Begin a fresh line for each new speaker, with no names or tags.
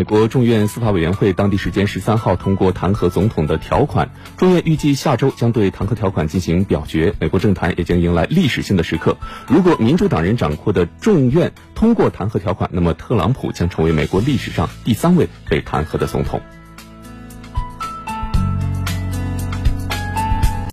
美国众院司法委员会当地时间十三号通过弹劾总统的条款众院预计下周将对弹劾条款进行表决。美国政坛也将迎来历史性的时刻。如果民主党人掌握的众院通过弹劾条款那么特朗普将成为美国历史上第三位被弹劾的总统。